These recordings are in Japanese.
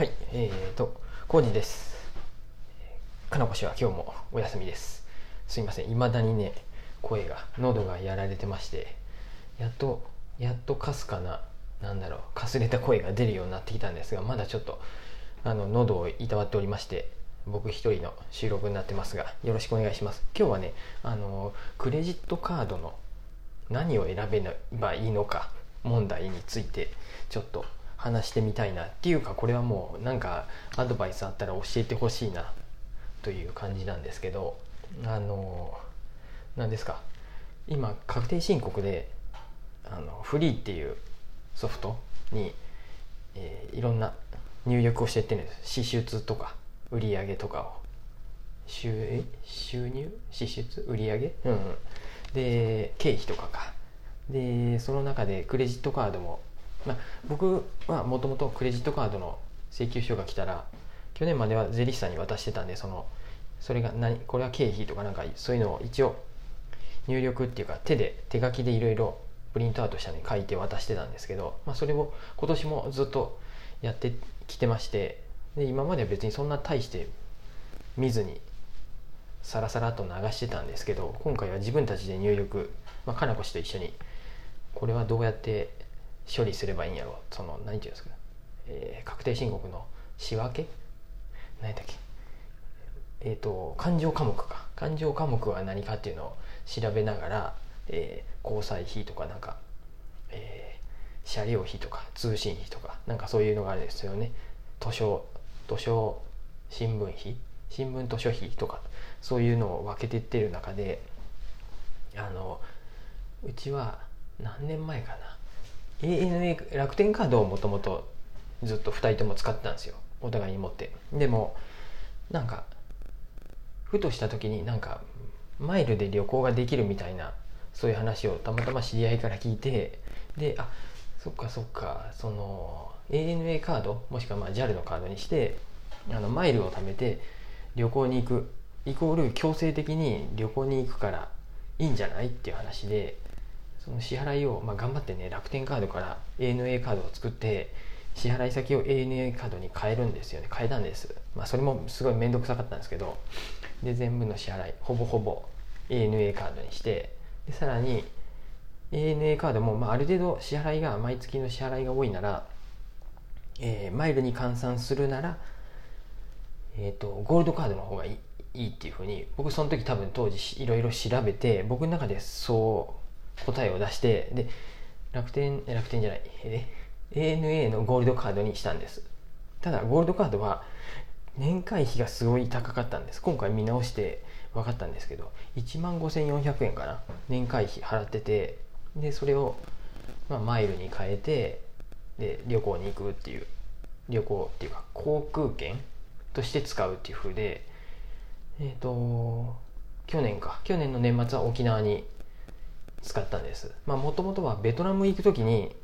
はい、えーと、コージです。かなこ氏は今日もお休みです。すいません、未だにね、声が、喉がやられてまして、やっと、やっとかすかな、なんだろう、かすれた声が出るようになってきたんですが、まだちょっと、あの、喉をいたわっておりまして、僕一人の収録になってますが、よろしくお願いします。今日はね、あの、クレジットカードの何を選べばいいのか問題についてちょっと話してみたいなっていうかこれはもうなんかアドバイスあったら教えてほしいなという感じなんですけどあの何ですか今確定申告であのフリーっていうソフトに、えーいろんな入力をしていってるんです。支出とか売上とかを。収え？収入？支出？売上？うん、うん、で経費とかか。でその中でクレジットカードも、まあ、僕はもともとクレジットカードの請求書が来たら去年までは税理士さんに渡してたんでそのそれが何これは経費とかなんかそういうのを一応入力っていうか手で手書きでいろいろプリントアウトしたのに書いて渡してたんですけど、まあ、それを今年もずっとやってきてましてで今までは別にそんな大して見ずにサラサラと流してたんですけど今回は自分たちで入力、まあ、かなこ氏と一緒にこれはどうやって処理すればいいんやろ。その何て言うんですか、えー確定申告の仕分け？何だっけ？えっ、と勘定科目か。勘定科目は何かっていうのを調べながら、えー交際費とかなんか、えー車両費とか通信費とかなんかそういうのがあるんですよね。図書図書新聞費？新聞図書費とかそういうのを分けていってる中であのうちは何年前かな？ANA 楽天カードをもともとずっと2人とも使ってたんですよ。お互いに持って。でもなんかふとした時になんかマイルで旅行ができるみたいなそういう話をたまたま知り合いから聞いてであそっかそっかその ANA カードもしくはまあ JAL のカードにしてあのマイルを貯めて旅行に行くイコール強制的に旅行に行くからいいんじゃない？っていう話でその支払いを、まあ、頑張ってね楽天カードから ANA カードを作って支払い先を ANA カードに変えるんですよね。変えたんです、まあ、それもすごい面倒くさかったんですけど。で全部の支払いほぼほぼ ANA カードにして。でさらに ANA カードも、まあ、ある程度支払いが毎月の支払いが多いなら、えーマイルに換算するなら、えー、とゴールドカードの方がいいいいっていうふうに僕その時多分当時いろいろ調べて僕の中でそう答えを出してで楽天楽天じゃない。え ANA のゴールドカードにしたんです。ただゴールドカードは年会費がすごい高かったんです。今回見直して分かったんですけど1万5400円かな。年会費払っててでそれを、まあ、マイルに変えてで旅行に行くっていう旅行っていうか航空券として使うっていう風でえっ、と去年か。去年の年末は沖縄に使ったんです。まあもともとはベトナム行く時に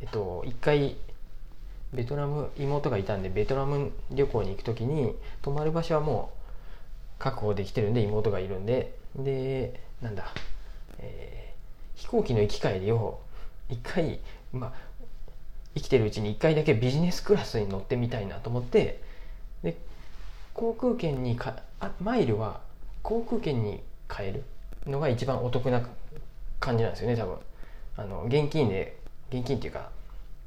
えっと一回ベトナム妹がいたんでベトナム旅行に行く時に泊まる場所はもう確保できてるんで妹がいるんででなんだ、えー飛行機の行き帰りを一回まあ生きてるうちに一回だけビジネスクラスに乗ってみたいなと思ってで航空券にかあマイルは航空券に変える。のが一番お得な感じなんですよね多分。あの現金で現金っていうか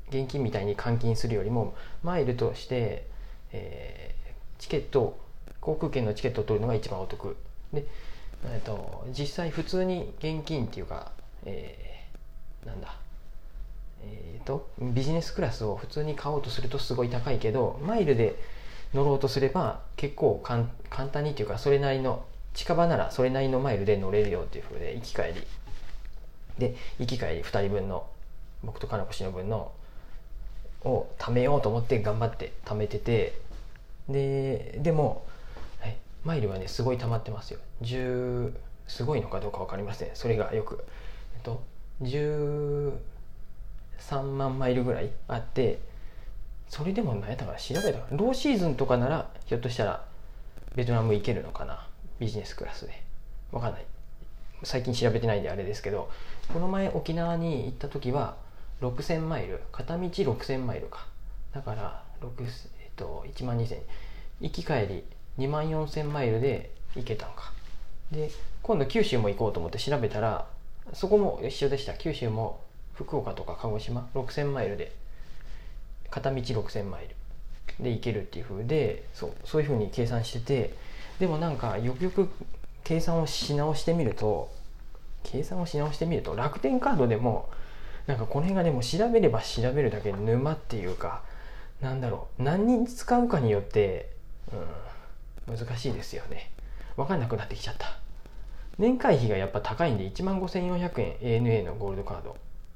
現金みたいに換金するよりもマイルとして、えーチケット航空券のチケットを取るのが一番お得。で、えー、と実際普通に現金っていうか、えーなんだえー、とビジネスクラスを普通に買おうとするとすごい高いけどマイルで乗ろうとすれば結構かん簡単にっていうかそれなりの近場ならそれなりのマイルで乗れるよっていう風で行き帰り。で行き帰り2人分の僕とかなこ氏の分のを貯めようと思って頑張って貯めててででもえマイルはねすごい溜まってますよ。10すごいのかどうか分かりません。それがよく。えっと13万マイルぐらいあってそれでも何やったかな調べたかローシーズンとかならひょっとしたらベトナム行けるのかな。ビジネスクラスで。わかんない。最近調べてないんであれですけどこの前沖縄に行った時は6000マイル片道6000マイルか。だから6、えっと、1万2000行き帰り2万4000マイルで行けたんか。で今度九州も行こうと思って調べたらそこも一緒でした。九州も福岡とか鹿児島6000マイルで片道6000マイルで行けるっていう風でそうそういう風に計算しててでもなんかよくよく計算をし直してみると計算をし直してみると楽天カードでもなんかこの辺がねも調べれば調べるだけ沼っていうかなんだろう何に使うかによって、うん、難しいですよね。分かんなくなってきちゃった。年会費がやっぱ高いんで1万5400円 ANA のゴールドカード。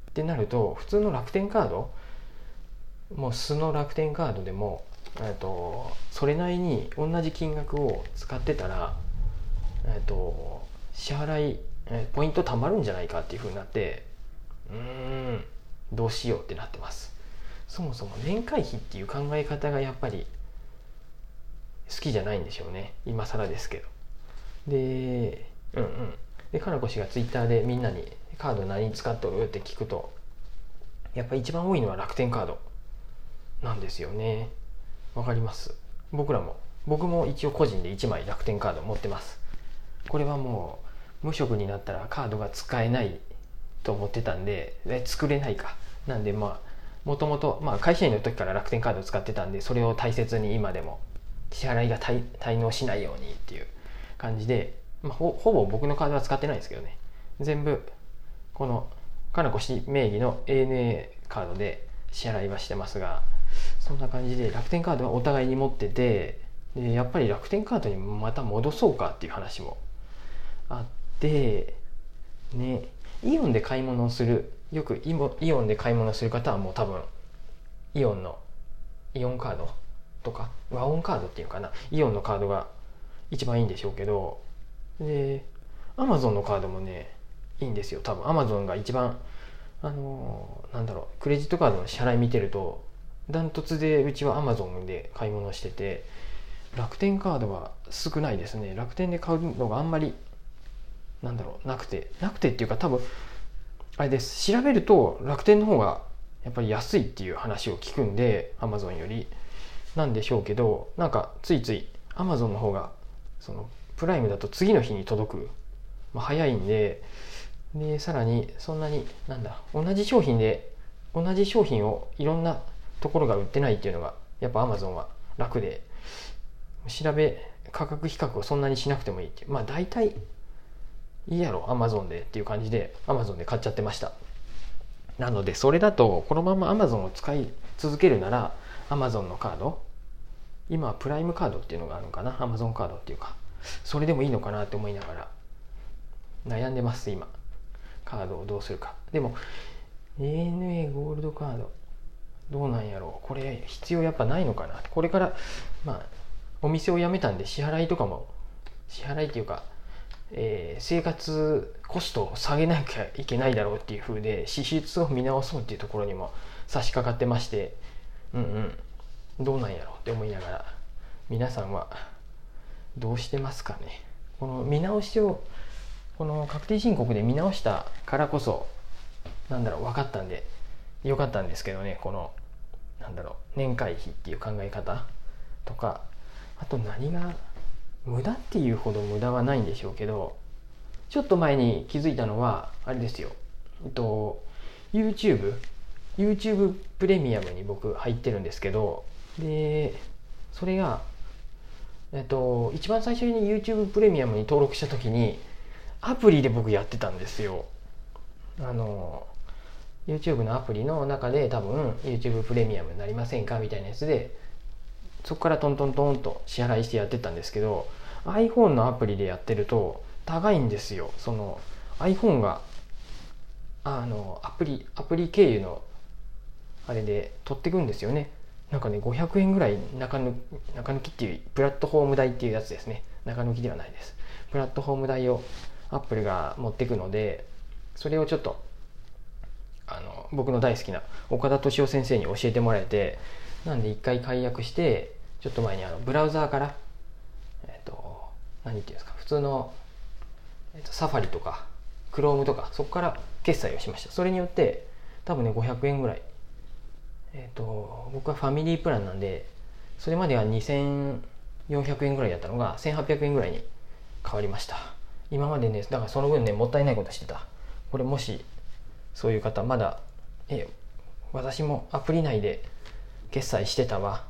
ってなると普通の楽天カードもう素の楽天カードでもとそれなりに同じ金額を使ってたらと支払いポイント貯まるんじゃないかっていうふうになってうーんどうしようってなってます。そもそも年会費っていう考え方がやっぱり好きじゃないんでしょうね。今更ですけど。でうんうん。でかなこ氏がツイッターでみんなにカード何使っとるって聞くとやっぱ一番多いのは楽天カードなんですよねわかります。僕らも。僕も一応個人で1枚楽天カード持ってます。これはもう無職になったらカードが使えないと思ってたんでえ作れないか。なんでまあもともと会社員の時から楽天カードを使ってたんでそれを大切に今でも支払いが滞納しないようにっていう感じで、まあ、ほほぼ僕のカードは使ってないんですけどね。全部このかなこ氏名義の ANA カードで支払いはしてますがそんな感じで楽天カードはお互いに持っててでやっぱり楽天カードにまた戻そうかっていう話もあってねイオンで買い物をするよくイオンで買い物する方はもう多分イオンのイオンカードとか和音カードっていうかなイオンのカードが一番いいんでしょうけどでアマゾンのカードもねいいんですよ多分。アマゾンが一番あのー、なんだろうクレジットカードの支払い見てるとダントツでうちはアマゾンで買い物してて楽天カードは少ないですね。楽天で買うのがあんまりなんだろうなくて。なくてっていうか多分あれです。調べると楽天の方がやっぱり安いっていう話を聞くんでアマゾンより。なんでしょうけどなんかついついアマゾンの方がそのプライムだと次の日に届く、まあ、早いんででさらにそんなになんだ同じ商品で同じ商品をいろんなところが売ってないっていうのがやっぱアマゾンは楽で調べ価格比較をそんなにしなくてもいいっていう。まあ大体いいやろアマゾンでっていう感じでアマゾンで買っちゃってました。なのでそれだとこのままアマゾンを使い続けるならアマゾンのカード今はプライムカードっていうのがあるのかなアマゾンカードっていうかそれでもいいのかなって思いながら悩んでます今。カードをどうするか。でも ANA ゴールドカード。どうなんやろう。これ必要やっぱないのかな。これからまあお店を辞めたんで支払いとかも支払いっていうか、えー、生活コストを下げなきゃいけないだろうっていう風で支出を見直そうっていうところにも差し掛かってましてうんうん。どうなんやろうって思いながら皆さんはどうしてますかね。この見直しをこの確定申告で見直したからこそなんだろう分かったんでよかったんですけどねこのなんだろう年会費っていう考え方とかあと何が無駄っていうほど無駄はないんでしょうけどちょっと前に気づいたのはあれですよ。えっと YouTube YouTube プレミアムに僕入ってるんですけどでそれがえっと一番最初に YouTube プレミアムに登録した時にアプリで僕やってたんですよ。あの YouTube のアプリの中で多分 YouTube プレミアムになりませんかみたいなやつでそこからトントントンと支払いしてやってたんですけど iPhone のアプリでやってると高いんですよ。その iPhone があのアプリアプリ経由のあれで取ってくんですよね。なんかね500円ぐらい中抜中抜きっていうプラットフォーム代っていうやつですね。中抜きではないです。プラットフォーム代をアップルが持ってくのでそれをちょっとあの僕の大好きな岡田敏夫先生に教えてもらえてなんで一回解約してちょっと前にあのブラウザーからえっ、と何ていうんですか普通の、えー、とサファリとかクロームとかそこから決済をしました。それによって多分ね500円ぐらい。えっ、と僕はファミリープランなんでそれまでは2400円ぐらいだったのが1800円ぐらいに変わりました。今までねだからその分ねもったいないことしてた。これもしそういう方まだえ私もアプリ内で決済してたわ。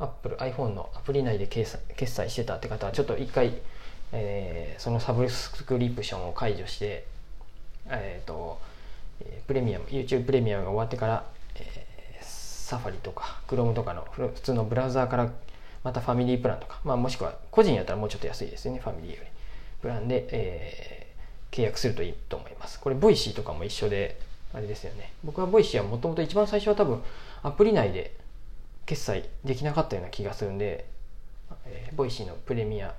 アップル iPhone のアプリ内で決済決済してたって方はちょっと一回、えーそのサブスクリプションを解除してえっ、とえープレミアム YouTube プレミアムが終わってから、えー Safari とか Chrome とかの普通のブラウザーからまたファミリープランとか、まあ、もしくは個人やったらもうちょっと安いですよねファミリーより。プランで、えー契約するといいと思います。これ Voicy とかも一緒であれですよね。僕は Voicy はもともと一番最初は多分アプリ内で決済できなかったような気がするんで、えー Voicy のプレミア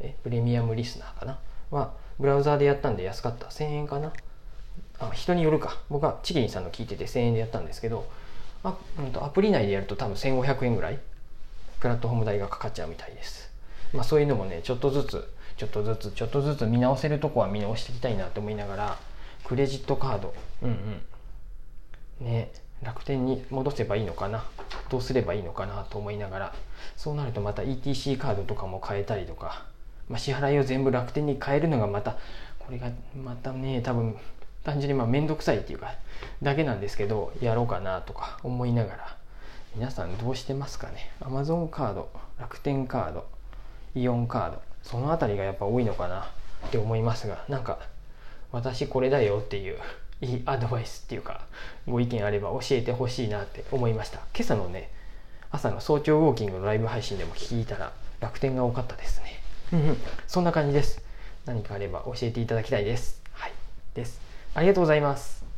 えプレミアムリスナーかな？はブラウザーでやったんで安かった。1000円かな？あ人によるか。僕はチキリンさんの聞いてて1000円でやったんですけどあ、うん、とアプリ内でやると多分1500円ぐらいプラットフォーム代がかかっちゃうみたいです。まあそういうのもねちょっとずつちょっとずつちょっとずつ見直せるとこは見直していきたいなと思いながらクレジットカード。うんうん。ね楽天に戻せばいいのかなどうすればいいのかなと思いながらそうなるとまた ETC カードとかも変えたりとか、まあ、支払いを全部楽天に変えるのがまたこれがまたね多分単純にまあ面倒くさいっていうかだけなんですけどやろうかなとか思いながら皆さんどうしてますかね。Amazon カード楽天カードイオンカードその辺りがやっぱ多いのかなって思いますがなんか私これだよっていういいアドバイスっていうかご意見あれば教えてほしいなって思いました。今朝のね朝の早朝ウォーキングのライブ配信でも聞いたら楽天が多かったですね。うんうん。そんな感じです。何かあれば教えていただきたいです。はい。です。ありがとうございます